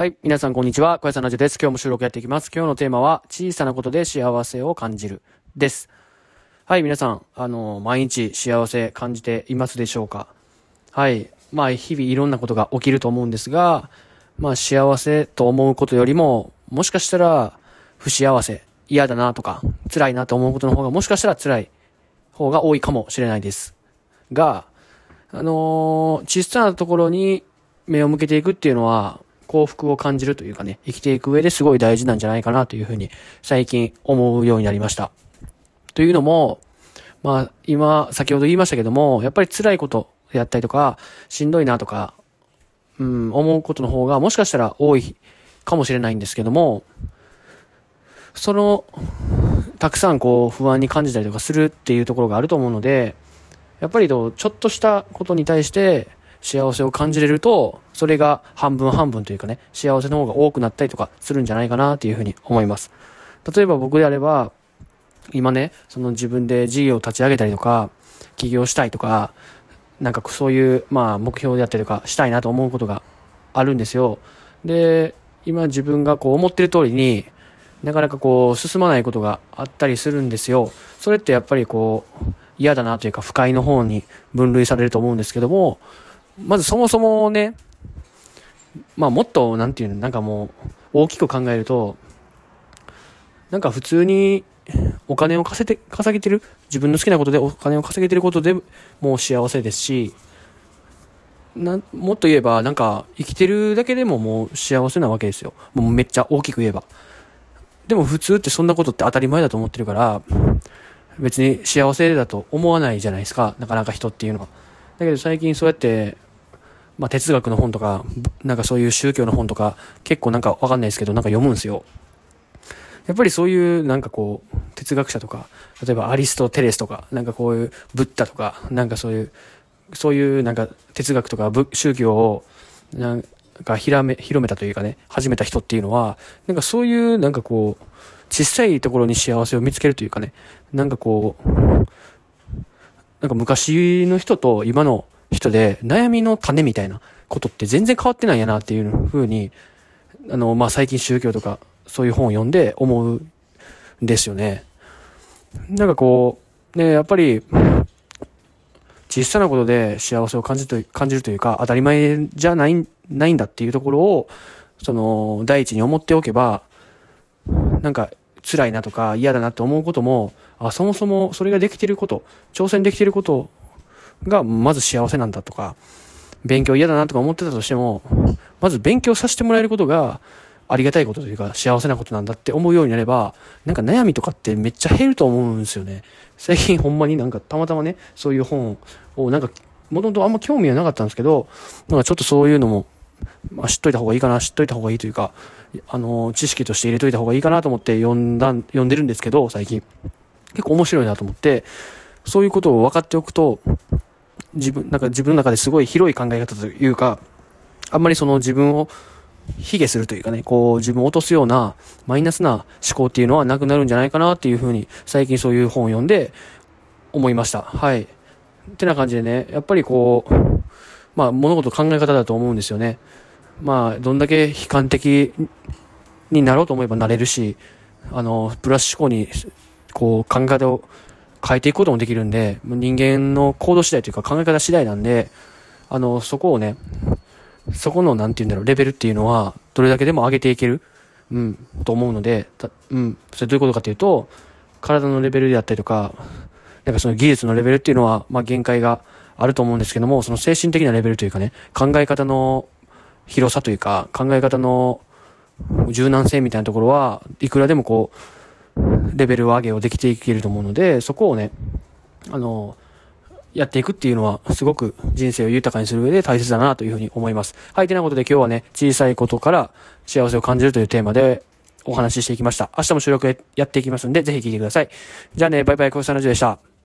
はい。皆さん、こんにちは。小屋さんラジです。今日も収録やっていきます。今日のテーマは、小さなことで幸せを感じる。です。はい。皆さん、あの、毎日幸せ感じていますでしょうか？はい。まあ、日々いろんなことが起きると思うんですが、まあ、幸せと思うことよりも、もしかしたら、不幸せ、嫌だなとか、辛いなと思うことの方が、もしかしたら辛い方が多いかもしれないです。が、あのー小さなところに目を向けていくっていうのは、幸福を感じるというかね、生きていく上ですごい大事なんじゃないかなというふうに最近思うようになりました。というのも、まあ今、先ほど言いましたけども、やっぱり辛いことやったりとか、しんどいなとか、うん、思うことの方がもしかしたら多いかもしれないんですけども、その、たくさんこう不安に感じたりとかするっていうところがあると思うので、やっぱりちょっとしたことに対して幸せを感じれると、それが半分半分というかね、幸せの方が多くなったりとかするんじゃないかなっていうふうに思います。例えば僕であれば、今ね、その自分で事業を立ち上げたりとか、起業したいとか、なんかそういう、まあ目標であったりとかしたいなと思うことがあるんですよ。で、今自分がこう思ってる通りに、なかなかこう進まないことがあったりするんですよ。それってやっぱりこう嫌だなというか不快の方に分類されると思うんですけども、まずそもそもね、まあもっとなんていうの、なんかもう大きく考えると、なんか普通にお金を稼げて、稼げてる、自分の好きなことでお金を稼げてることでもう幸せですし、なもっと言えば、なんか生きてるだけでももう幸せなわけですよ。もうめっちゃ大きく言えば。でも普通ってそんなことって当たり前だと思ってるから、別に幸せだと思わないじゃないですか、なかなか人っていうのは。だけど最近そうやって、まあ哲学の本とか、なんかそういう宗教の本とか、結構なんかわかんないですけど、なんか読むんですよ。やっぱりそういうなんかこう、哲学者とか、例えばアリストテレスとか、なんかこういうブッダとか、なんかそういう、そういうなんか哲学とか宗教を、なんか広め、広めたというかね、始めた人っていうのは、なんかそういうなんかこう、小さいところに幸せを見つけるというかね、なんかこう、なんか昔の人と今の人で悩みの種みたいなことって全然変わってないんやなっていうふうに、あの、まあ、最近宗教とかそういう本を読んで思うんですよね。なんかこう、ね、やっぱり、小さなことで幸せを感じると感じるというか、当たり前じゃない、ないんだっていうところを、その、第一に思っておけば、なんか、辛いなとか嫌だなって思うことも、あ、そもそもそれができてること、挑戦できてることがまず幸せなんだとか、勉強嫌だなとか思ってたとしても、まず勉強させてもらえることがありがたいことというか幸せなことなんだって思うようになれば、なんか悩みとかってめっちゃ減ると思うんですよね。最近ほんまになんかたまたまね、そういう本をなんか、もともとあんま興味はなかったんですけど、なんかちょっとそういうのも、まあ、知っといた方がいいかな、知っといた方がいいというか、あの、知識として入れといた方がいいかなと思って読んだ、読んでるんですけど、最近。結構面白いなと思って、そういうことを分かっておくと、自分、なんか自分の中ですごい広い考え方というか、あんまりその自分を卑下するというかね、こう自分を落とすようなマイナスな思考っていうのはなくなるんじゃないかなっていうふうに最近そういう本を読んで思いました。はい。ってな感じでね、やっぱりこう、まあ物事考え方だと思うんですよね。まあどんだけ悲観的になろうと思えばなれるし、あの、プラス思考にこう考え方を変えていくこともできるんで、人間の行動次第というか考え方次第なんで、あの、そこをね、そこの、なんて言うんだろう、レベルっていうのは、どれだけでも上げていける、うん、と思うので、うん、それどういうことかというと、体のレベルであったりとか、なんかその技術のレベルっていうのは、まあ限界があると思うんですけども、その精神的なレベルというかね、考え方の広さというか、考え方の柔軟性みたいなところは、いくらでもこう、レベルを上げをできていけると思うので、そこをね、あの、やっていくっていうのは、すごく人生を豊かにする上で大切だなというふうに思います。はい、てなことで今日はね、小さいことから幸せを感じるというテーマでお話ししていきました。明日も収録やっていきますんで、ぜひ聞いてください。じゃあね、バイバイ、小さなじでした。